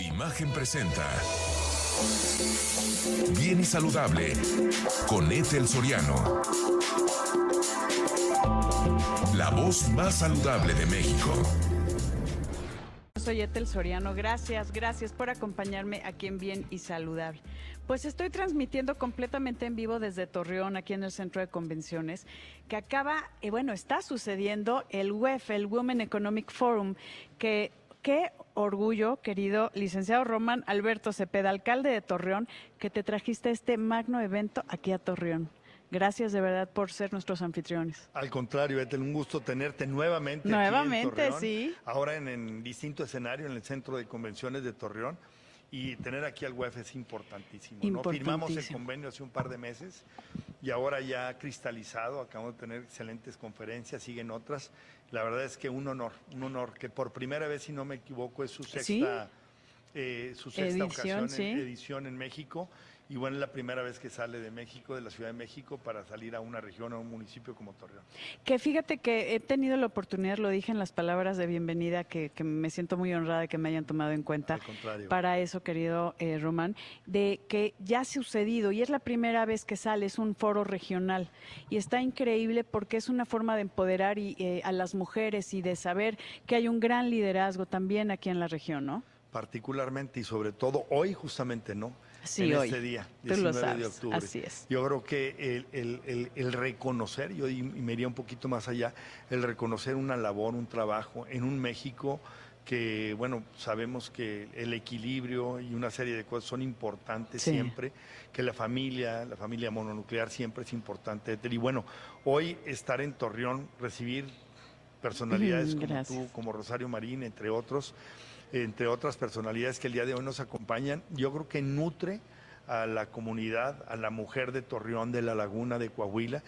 Imagen presenta. Bien y saludable con Ethel Soriano. La voz más saludable de México. Soy Ethel Soriano, gracias, gracias por acompañarme aquí en Bien y Saludable. Pues estoy transmitiendo completamente en vivo desde Torreón, aquí en el Centro de Convenciones, que acaba, y bueno, está sucediendo el WEF, el Women Economic Forum, que qué orgullo, querido licenciado Román Alberto Cepeda, alcalde de Torreón, que te trajiste este magno evento aquí a Torreón. Gracias de verdad por ser nuestros anfitriones. Al contrario, Ethel, un gusto tenerte nuevamente. Nuevamente, aquí en Torreón, sí. Ahora en, en distinto escenario, en el Centro de Convenciones de Torreón. Y tener aquí al UEF es importantísimo. ¿no? Firmamos el convenio hace un par de meses y ahora ya cristalizado, acabamos de tener excelentes conferencias, siguen otras. La verdad es que un honor, un honor, que por primera vez, si no me equivoco, es su sexta, Sí. eh, su sexta Edición, ocasión, sí. en, edición en México. Y bueno, es la primera vez que sale de México, de la Ciudad de México, para salir a una región, a un municipio como Torreón. Que fíjate que he tenido la oportunidad, lo dije en las palabras de bienvenida, que, que me siento muy honrada de que me hayan tomado en cuenta Al contrario. para eso, querido eh, Román, de que ya ha sucedido y es la primera vez que sale, es un foro regional y está increíble porque es una forma de empoderar y, eh, a las mujeres y de saber que hay un gran liderazgo también aquí en la región, ¿no? particularmente y sobre todo hoy justamente no Sí, en hoy. este día Tú lo 19 de sabes, octubre así es. yo creo que el, el- el- el reconocer yo y me iría un poquito más allá el reconocer una labor un trabajo en un México que bueno sabemos que el equilibrio y una serie de cosas son importantes Sí. siempre que la familia la familia mononuclear siempre es importante y bueno hoy estar en Torreón recibir personalidades Mm, como tú como Rosario Marín entre otros entre otras personalidades que el día de hoy nos acompañan, yo creo que nutre a la comunidad, a la mujer de Torreón, de la Laguna, de Coahuila,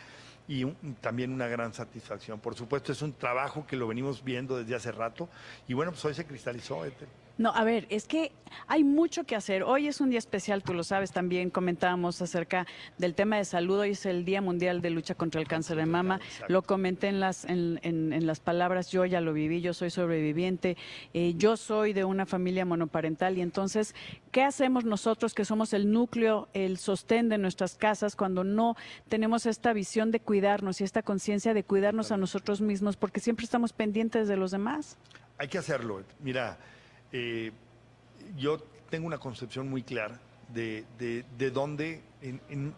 y también una gran satisfacción. Por supuesto, es un trabajo que lo venimos viendo desde hace rato, y bueno, pues hoy se cristalizó. Ethel. No, a ver, es que hay mucho que hacer. Hoy es un día especial, tú lo sabes, también comentábamos acerca del tema de salud. Hoy es el Día Mundial de Lucha contra el Cáncer de Mama. Exacto. Lo comenté en las, en, en- en las palabras, yo ya lo viví, yo soy sobreviviente, eh, yo soy de una familia monoparental y entonces, ¿qué hacemos nosotros que somos el núcleo, el sostén de nuestras casas cuando no tenemos esta visión de cuidarnos y esta conciencia de cuidarnos a nosotros mismos porque siempre estamos pendientes de los demás? Hay que hacerlo. Mira, eh, yo tengo una concepción muy clara de, de, de dónde... en- en-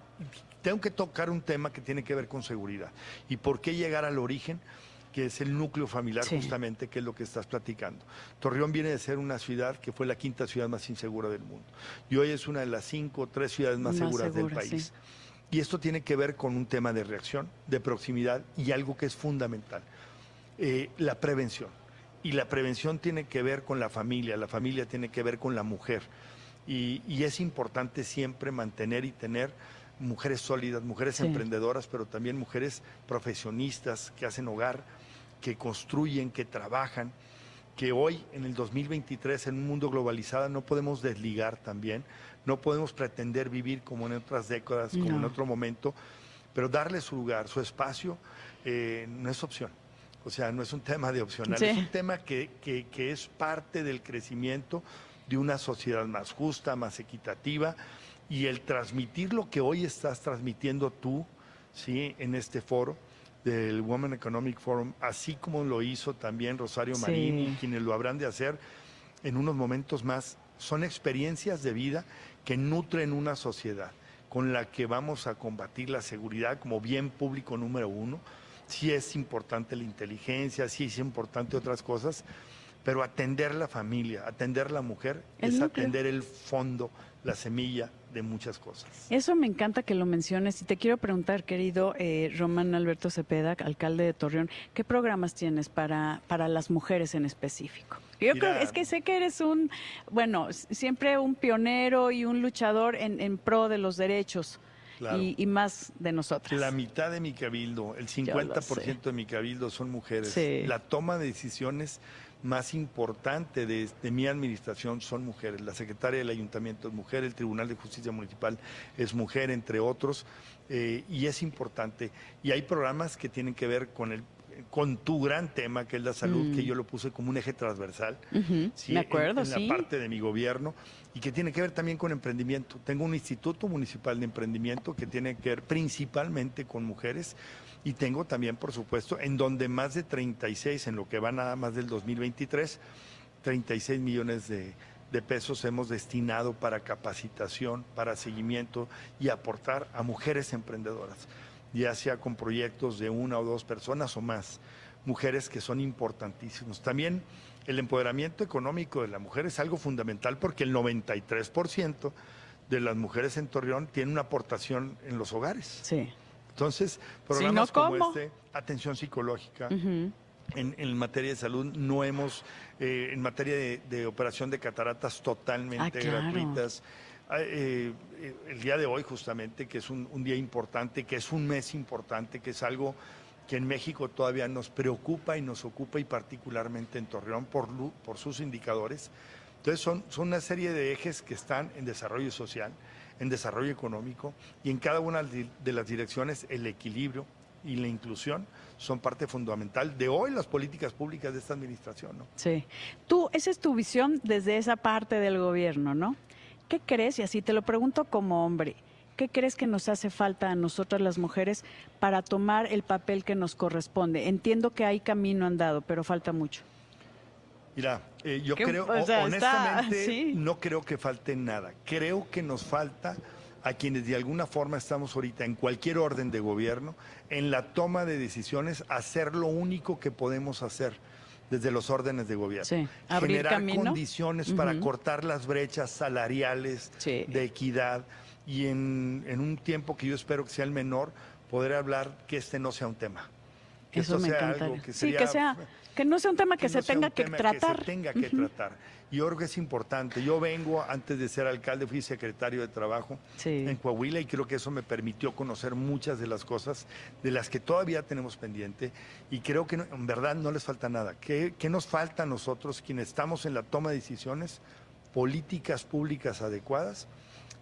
tengo que tocar un tema que tiene que ver con seguridad. ¿Y por qué llegar al origen? que es el núcleo familiar Sí. justamente, que es lo que estás platicando. Torreón viene de ser una ciudad que fue la quinta ciudad más insegura del mundo. Y hoy es una de las cinco o tres ciudades más, Más seguras segura, del país. sí. Y esto tiene que ver con un tema de reacción, de proximidad y algo que es fundamental, eh, la prevención. Y la prevención tiene que ver con la familia, la familia tiene que ver con la mujer. Y, y es importante siempre mantener y tener mujeres sólidas, mujeres Sí. emprendedoras, pero también mujeres profesionistas que hacen hogar, que construyen, que trabajan, que hoy en el 2023 en un mundo globalizado no podemos desligar también, no podemos pretender vivir como en otras décadas, como en otro momento, pero darle su lugar, su espacio, eh, no es opción. O sea, no es un tema de opcional, Sí. es un tema que, que- que es parte del crecimiento de una sociedad más justa, más equitativa, y el transmitir lo que hoy estás transmitiendo tú, ¿sí? En este foro del Women Economic Forum, así como lo hizo también Rosario Sí. Marín y quienes lo habrán de hacer en unos momentos más, son experiencias de vida que nutren una sociedad con la que vamos a combatir la seguridad como bien público número uno. Sí es importante la inteligencia, sí es importante otras cosas, pero atender la familia, atender la mujer, es atender el fondo, la semilla de muchas cosas. Eso me encanta que lo menciones y te quiero preguntar, querido eh, Román Alberto Cepeda, alcalde de Torreón, ¿qué programas tienes para, para las mujeres en específico? Yo creo, es que sé que eres un, bueno, siempre un pionero y un luchador en, pro de los derechos. Y, más de nosotros. La mitad de mi cabildo, el 50% de mi cabildo son mujeres. La toma de decisiones más importante de, mi administración son mujeres. La secretaria del ayuntamiento es mujer, el Tribunal de Justicia Municipal es mujer, entre otros, eh, y es importante. Y hay programas que tienen que ver con el con tu gran tema, que es la salud, que mm. yo lo puse como un eje transversal, ¿sí? acuerdo, en, la parte de mi gobierno, y que tiene que ver también con emprendimiento. Tengo un instituto municipal de emprendimiento que tiene que ver principalmente con mujeres, y tengo también, por supuesto, en donde más de 36, en lo que va nada más del 2023, 36 millones de, de pesos hemos destinado para capacitación, para seguimiento y aportar a mujeres emprendedoras, ya sea con proyectos de una o dos personas o más, mujeres que son importantísimos. También el empoderamiento económico de la mujer es algo fundamental porque el 93% de las mujeres en Torreón tienen una aportación en los hogares. Sí. Entonces, programas como este, atención psicológica, en, materia de salud no hemos, eh, en materia de, operación de cataratas totalmente ah, gratuitas. Ah, eh, eh, el día de hoy justamente, que es un, día importante, que es un mes importante, que es algo que en México todavía nos preocupa y nos ocupa y particularmente en Torreón por, por sus indicadores. Entonces son, son una serie de ejes que están en desarrollo social en desarrollo económico y en cada una de las direcciones el equilibrio y la inclusión son parte fundamental de hoy las políticas públicas de esta administración. Sí. Tú, esa es tu visión desde esa parte del gobierno, ¿no? ¿Qué crees? Y así te lo pregunto como hombre. ¿Qué crees que nos hace falta a nosotras las mujeres para tomar el papel que nos corresponde? Entiendo que hay camino andado, pero falta mucho. Mira, eh, yo creo, honestamente, no creo que falte nada. Creo que nos falta a quienes de alguna forma estamos ahorita en cualquier orden de gobierno, en la toma de decisiones, hacer lo único que podemos hacer desde los órdenes de gobierno. Sí. Generar condiciones para cortar las brechas salariales de equidad y en, un tiempo que yo espero que sea el menor, poder hablar que este no sea un tema. Que Eso me sea algo que sí, que sea que no sea un tema que, se tenga que tratar. Que se tenga que tratar. Y yo creo que es importante. Yo vengo, antes de ser alcalde, fui secretario de Trabajo en Coahuila y creo que eso me permitió conocer muchas de las cosas de las que todavía tenemos pendiente. Y creo que en verdad no les falta nada. ¿Qué, ¿Qué nos falta a nosotros, quienes estamos en la toma de decisiones? Políticas públicas adecuadas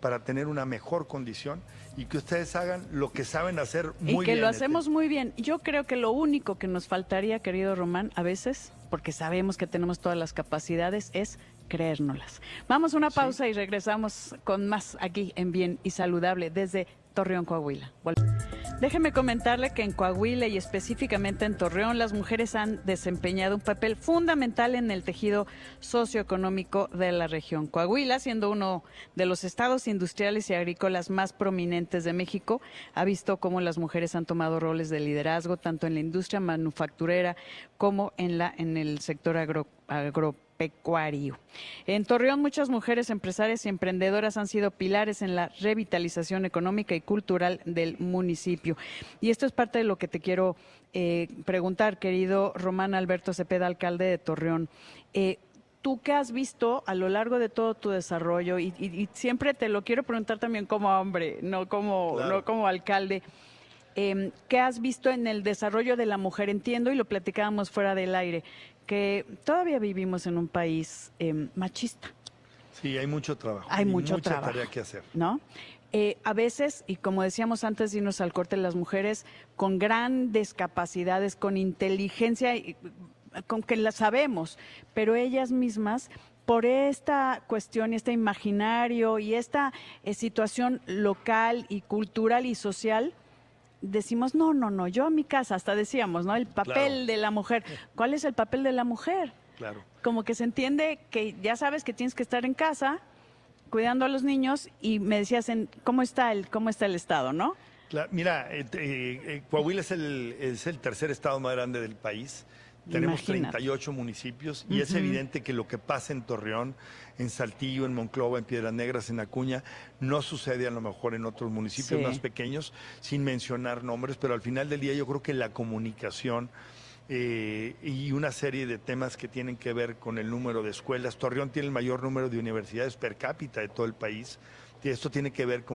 para tener una mejor condición y que ustedes hagan lo que saben hacer muy bien. Y que lo hacemos muy bien. Yo creo que lo único que nos faltaría, querido Román, a veces, porque sabemos que tenemos todas las capacidades, es creérnoslas. Vamos a una pausa y regresamos con más aquí en Bien y Saludable desde Torreón, Coahuila. Déjeme comentarle que en Coahuila y específicamente en Torreón las mujeres han desempeñado un papel fundamental en el tejido socioeconómico de la región. Coahuila, siendo uno de los estados industriales y agrícolas más prominentes de México, ha visto cómo las mujeres han tomado roles de liderazgo tanto en la industria manufacturera como en la en el sector agro, en Torreón, muchas mujeres empresarias y emprendedoras han sido pilares en la revitalización económica y cultural del municipio. Y esto es parte de lo que te quiero eh, preguntar, querido Román Alberto Cepeda, alcalde de Torreón. Eh, tú qué has visto a lo largo de todo tu desarrollo, y, siempre te lo quiero preguntar también como hombre, no como, no como alcalde, eh, ¿qué has visto en el desarrollo de la mujer? Entiendo y lo platicábamos fuera del aire que todavía vivimos en un país em, machista. Sí, hay mucho trabajo. Hay mucho mucha trabajo, tarea que hacer. ¿No? Eh, a veces, y como decíamos antes de irnos al corte, las mujeres con grandes capacidades, con inteligencia, con que las sabemos, pero ellas mismas por esta cuestión este imaginario y esta eh, situación local y cultural y social, decimos, no, no, no, yo a mi casa, hasta decíamos, ¿no? El papel de la mujer. ¿Cuál es el papel de la mujer? Claro. Como que se entiende que ya sabes que tienes que estar en casa cuidando a los niños y me decías en cómo está el cómo está el estado, ¿no? mira, eh, eh, Coahuila es el, es el tercer estado más grande del país Tenemos Imagínate. 38 municipios y es evidente que lo que pasa en Torreón, en Saltillo, en Monclova, en Piedras Negras, en Acuña, no sucede a lo mejor en otros municipios Sí. más pequeños, sin mencionar nombres, pero al final del día yo creo que la comunicación eh, y una serie de temas que tienen que ver con el número de escuelas. Torreón tiene el mayor número de universidades per cápita de todo el país. Y esto tiene que ver con...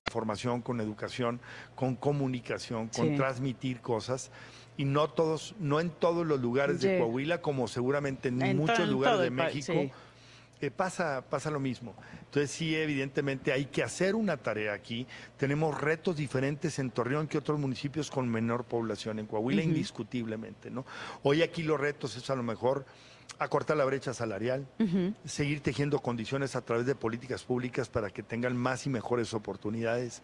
Formación, con educación, con comunicación, con Sí. transmitir cosas. Y no todos, no en todos los lugares de. Coahuila, como seguramente en, muchos lugares de México, sí. eh, pasa, pasa lo mismo. Entonces sí, evidentemente hay que hacer una tarea aquí. Tenemos retos diferentes en Torreón que otros municipios con menor población. En Coahuila, indiscutiblemente, ¿no? Hoy aquí los retos es a lo mejor acortar la brecha salarial, seguir tejiendo condiciones a través de políticas públicas para que tengan más y mejores oportunidades,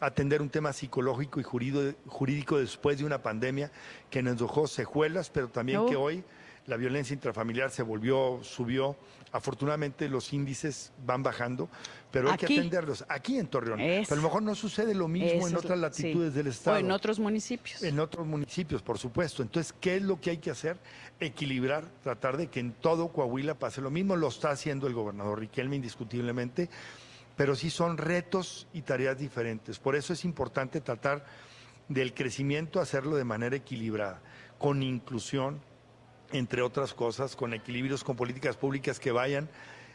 atender un tema psicológico y jurídico, jurídico después de una pandemia que nos dejó secuelas, pero también Oh. que hoy la violencia intrafamiliar se volvió, subió. Afortunadamente los índices van bajando, pero hay Aquí. que atenderlos. Aquí en Torreón. Eso. Pero a lo mejor no sucede lo mismo Eso en otras latitudes sí. del Estado. O en otros municipios. En otros municipios, por supuesto. Entonces, ¿qué es lo que hay que hacer? Equilibrar, tratar de que en todo Coahuila pase lo mismo. Lo está haciendo el gobernador Riquelme indiscutiblemente, pero sí son retos y tareas diferentes. Por eso es importante tratar del crecimiento, hacerlo de manera equilibrada, con inclusión, entre otras cosas, con equilibrios, con políticas públicas que vayan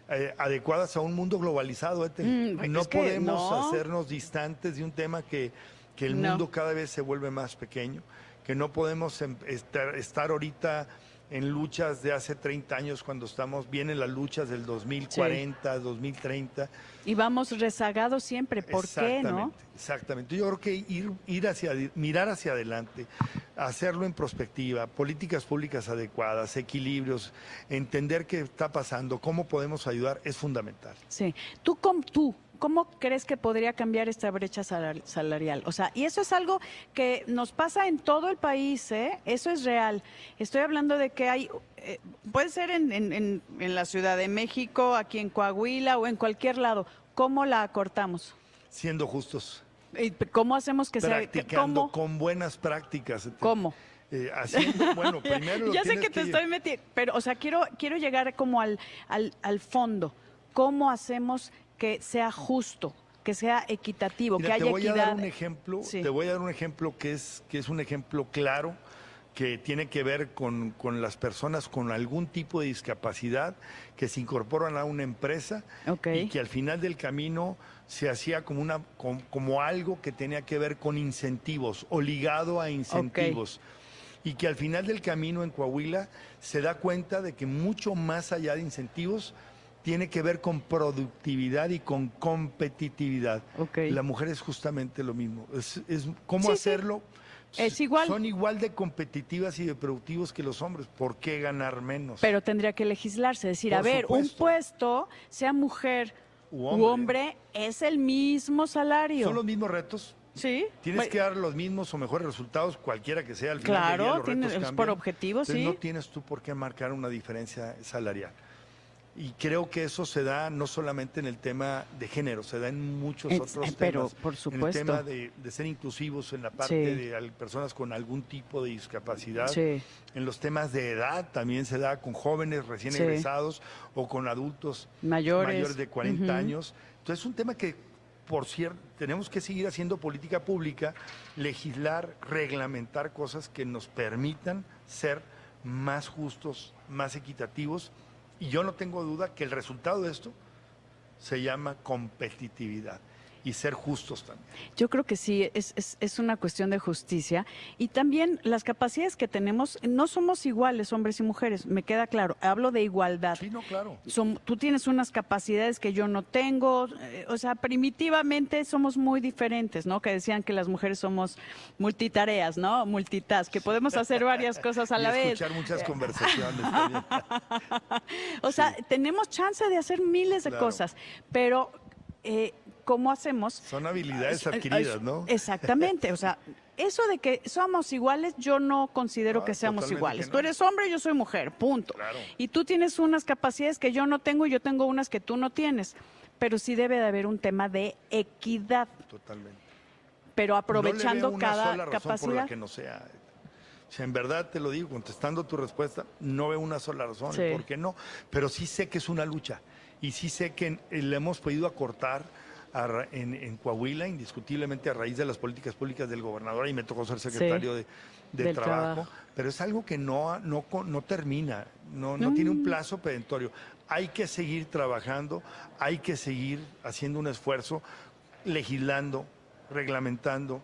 eh, adecuadas a un mundo globalizado. Mm, no es que podemos no. hacernos distantes de un tema que, que el No. mundo cada vez se vuelve más pequeño, que no podemos em- estar, estar ahorita en luchas de hace 30 años cuando estamos, vienen las luchas del 2040, 2030. Y vamos rezagados siempre. ¿Por qué, no? Exactamente. Yo creo que ir, ir hacia, mirar hacia adelante, hacerlo en perspectiva, políticas públicas adecuadas, equilibrios, entender qué está pasando, cómo podemos ayudar, es fundamental. Sí. ¿Tú, com- tú, cómo crees que podría cambiar esta brecha salar- salarial? O sea, y eso es algo que nos pasa en todo el país, ¿eh? Eso es real. Estoy hablando de que hay, eh, puede ser en, en- en- en la Ciudad de México, aquí en Coahuila o en cualquier lado. ¿Cómo la acortamos? Siendo justos, ¿Y ¿Cómo hacemos que sea? practicando ¿Cómo? con buenas prácticas. ¿Cómo? Eh, haciendo, bueno, primero lo ya sé tienes que te que- estoy metiendo, pero, o sea, quiero, quiero llegar como al, al, al fondo. ¿Cómo hacemos que sea justo, que sea equitativo, Mira, que haya te voy equidad? a dar un ejemplo, Sí. te voy a dar un ejemplo que es, que es un ejemplo claro que tiene que ver con, con las personas con algún tipo de discapacidad que se incorporan a una empresa y que al final del camino se hacía como, una, com- como algo que tenía que ver con incentivos o ligado a incentivos. Y que al final del camino en Coahuila se da cuenta de que mucho más allá de incentivos tiene que ver con productividad y con competitividad. Ok. La mujer es justamente lo mismo. Es, es cómo Sí, sí. hacerlo. Es igual. Son igual de competitivas y de productivos que los hombres. ¿Por qué ganar menos? Pero tendría que legislarse, decir, Por a ver, un puesto, sea mujer U u hombre. es el mismo salario. Son los mismos retos. Sí. Tienes Bueno, que dar los mismos o mejores resultados, cualquiera que sea. Al final Claro, día, los tiene- retos es por objetivo, Entonces, sí. No tienes tú por qué marcar una diferencia salarial. Y creo que eso se da no solamente en el tema de género, se da en muchos Es- otros eh, pero, temas. por En supuesto. el tema de, de ser inclusivos en la parte Sí. de al- personas con algún tipo de discapacidad. Sí. En los temas de edad también se da con jóvenes recién Sí. egresados o con adultos Mayores. de 40 Ujú. años. Entonces es un tema que, por cierto, tenemos que seguir haciendo política pública, legislar, reglamentar cosas que nos permitan ser más justos, más equitativos. Y yo no tengo duda que el resultado de esto se llama competitividad. Y ser justos también. Yo creo que sí, es, es, es, una cuestión de justicia y también las capacidades que tenemos, no somos iguales hombres y mujeres, me queda claro, hablo de igualdad. Sí, no, claro. Son, tú tienes unas capacidades que yo no tengo, eh, o sea, primitivamente somos muy diferentes, ¿no? Que decían que las mujeres somos multitareas, ¿no? Multitask, que podemos hacer varias cosas a la vez. Escuchar muchas conversaciones. o sea, tenemos chance de hacer miles de Claro. cosas, pero eh, ¿cómo hacemos? Son habilidades adquiridas, ¿no? Exactamente, o sea, eso de que somos iguales, yo no considero No, que seamos iguales. que Tú no. eres hombre, yo soy mujer, punto. Claro. Y tú tienes unas capacidades que yo no tengo y yo tengo unas que tú no tienes. Pero sí debe de haber un tema de equidad, Totalmente. pero No aprovechando le veo una cada sola razón por la que no sea. O sea, en verdad te lo digo, contestando tu respuesta, no veo una sola razón Sí. por qué no. Pero sí sé que es una lucha y sí sé que le hemos podido acortar a en, en Coahuila, indiscutiblemente a raíz de las políticas públicas del gobernador, y me tocó ser secretario de, de trabajo, trabajo. pero es algo que no, no, no termina, no, no Mm. tiene un plazo perentorio. Hay que seguir trabajando, hay que seguir haciendo un esfuerzo, legislando, reglamentando,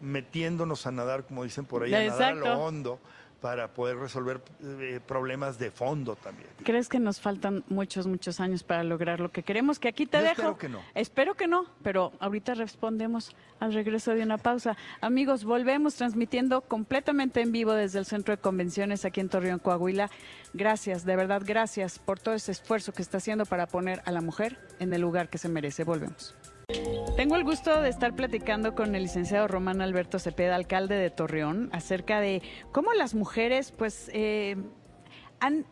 metiéndonos a nadar, como dicen por ahí, a nadar a lo hondo para poder resolver eh, problemas de fondo también. ¿Crees que nos faltan muchos, muchos años para lograr lo que queremos? Que aquí te Yo dejo. espero que no. Espero que no, pero ahorita respondemos al regreso de una pausa. Amigos, volvemos transmitiendo completamente en vivo desde el Centro de Convenciones aquí en Torreón, Coahuila. Gracias, de verdad, gracias por todo ese esfuerzo que está haciendo para poner a la mujer en el lugar que se merece. Volvemos. Tengo el gusto de estar platicando con el licenciado Román Alberto Cepeda, alcalde de Torreón, acerca de cómo las mujeres pues eh, han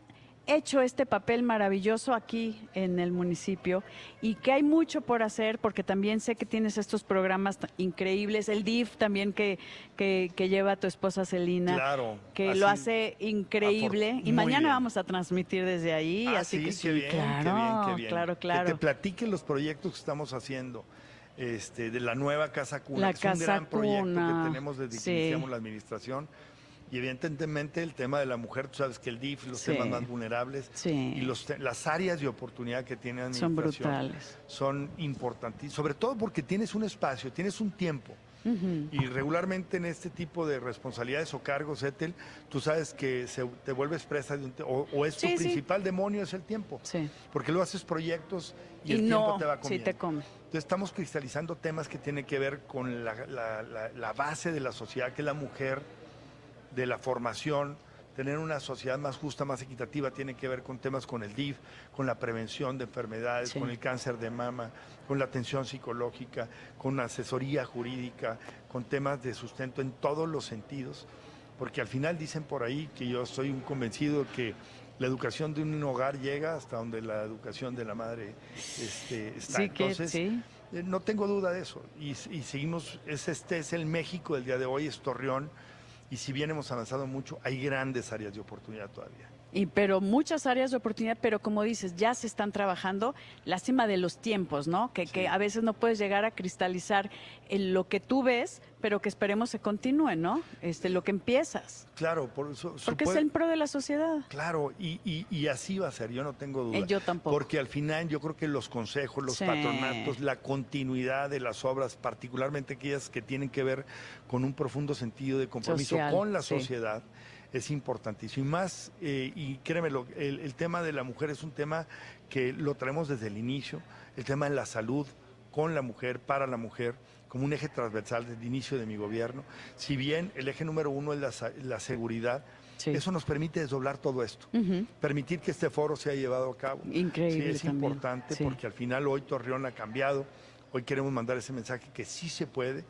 hecho este papel maravilloso aquí en el municipio y que hay mucho por hacer porque también sé que tienes estos programas increíbles, el DIF también que, que, que lleva tu esposa Celina, Claro, que lo hace increíble y mañana bien. vamos a transmitir desde ahí, Ah, así sí, que qué bien, qué claro, bien, qué bien. claro, Que claro. te platique los proyectos que estamos haciendo. Este, de la nueva Casa Cuna, La es un gran proyecto Cuna, que tenemos desde sí. que iniciamos la administración. Y evidentemente el tema de la mujer, tú sabes que el DIF, los Sí. temas más vulnerables Sí. y los las áreas de oportunidad que tiene la Son administración brutales. son importantísimas, sobre todo porque tienes un espacio, tienes un tiempo. Y regularmente en este tipo de responsabilidades o cargos, Etel, tú sabes que se, te vuelves presa de un o, o es tu Sí, sí. principal demonio, es el tiempo. Sí. Porque luego haces proyectos y, Y el no, tiempo te va sí comiendo. te come. Entonces estamos cristalizando temas que tienen que ver con la, la- la- la base de la sociedad, que es la mujer, de la formación, tener una sociedad más justa, más equitativa, tiene que ver con temas con el DIF, con la prevención de enfermedades, Sí. con el cáncer de mama, con la atención psicológica, con asesoría jurídica, con temas de sustento en todos los sentidos, porque al final dicen por ahí que yo soy un convencido que la educación de un hogar llega hasta donde la educación de la madre este, está. Sí, que Entonces, sí. eh, No tengo duda de eso. Y, y seguimos, es, este es el México del día de hoy, es Torreón. Y si bien hemos avanzado mucho, hay grandes áreas de oportunidad todavía. Y pero muchas áreas de oportunidad, pero como dices, ya se están trabajando. Lástima de los tiempos, ¿no? Que, que a veces no puedes llegar a cristalizar en lo que tú ves, pero que esperemos se continúe, ¿no? Este, lo que empiezas. Claro, por eso. Porque es el pro de la sociedad. Claro, y, y- y así va a ser, yo no tengo duda. Eh, yo tampoco. Porque al final yo creo que los consejos, los Sí. patronatos, la continuidad de las obras, particularmente aquellas que tienen que ver con un profundo sentido de compromiso Social, con la sí. sociedad, es importantísimo. Y más, eh, y créemelo, el, el tema de la mujer es un tema que lo traemos desde el inicio, el tema de la salud con la mujer, para la mujer, como un eje transversal desde el inicio de mi gobierno. Si bien el eje número uno es la, la seguridad, Sí. eso nos permite desdoblar todo esto Ujú. permitir que este foro sea llevado a cabo. Increíble Sí, es también, importante sí. porque al final hoy Torreón ha cambiado. Hoy queremos mandar ese mensaje que sí se puede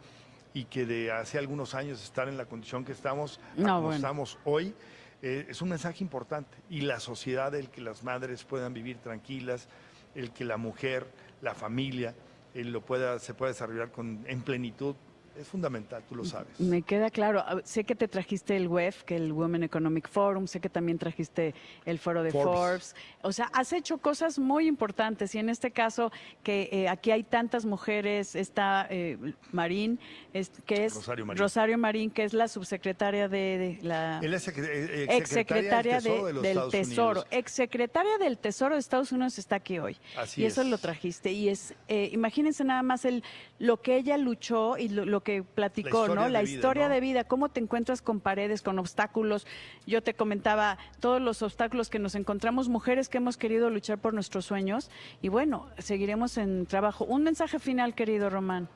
y que de hace algunos años estar en la condición que estamos, No, como bueno. estamos hoy, eh, es un mensaje importante. Y la sociedad, el que las madres puedan vivir tranquilas, el que la mujer, la familia, eh, lo pueda, se pueda desarrollar con, en plenitud, es fundamental, tú lo sabes. Me queda claro. Sé que te trajiste el WEF, que el Women Economic Forum, sé que también trajiste el foro de Forbes. O sea, has hecho cosas muy importantes y en este caso que eh, aquí hay tantas mujeres, está eh, Marín, que es Rosario Marín. que es la subsecretaria de, la Él es eh, exsecretaria del Tesoro, del, tesoro. exsecretaria del Tesoro de Estados Unidos está aquí hoy. y eso lo trajiste y es imagínense nada más el lo que ella luchó y lo que platicó, ¿no? La historia de vida, cómo te encuentras con paredes, con obstáculos. Yo te comentaba todos los obstáculos que nos encontramos, mujeres que hemos querido luchar por nuestros sueños. Y bueno, seguiremos en trabajo. Un mensaje final, querido Román.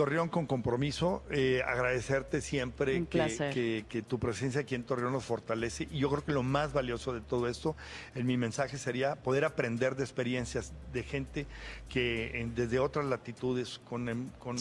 Torreón con compromiso, eh, agradecerte siempre que, que, tu presencia aquí en Torreón nos fortalece. Y yo creo que lo más valioso de todo esto, en mi mensaje sería poder aprender de experiencias de gente que desde otras latitudes, con, con,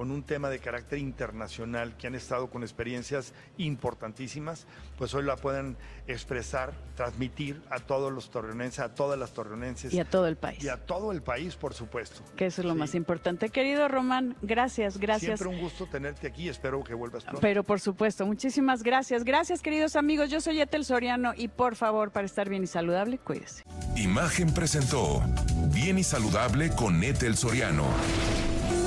con un tema de carácter internacional, que han estado con experiencias importantísimas, pues hoy la pueden expresar, transmitir a todos los torreonenses, a todas las torreonenses. Y a todo el país. Y a todo el país, por supuesto. Que eso es lo más importante. Querido Román, gracias, gracias. Siempre un gusto tenerte aquí, espero que vuelvas pronto. Pero por supuesto, muchísimas gracias. Gracias, queridos amigos. Yo soy Etel Soriano y por favor, para estar bien y saludable, cuídese. Imagen presentó Bien y Saludable con Etel Soriano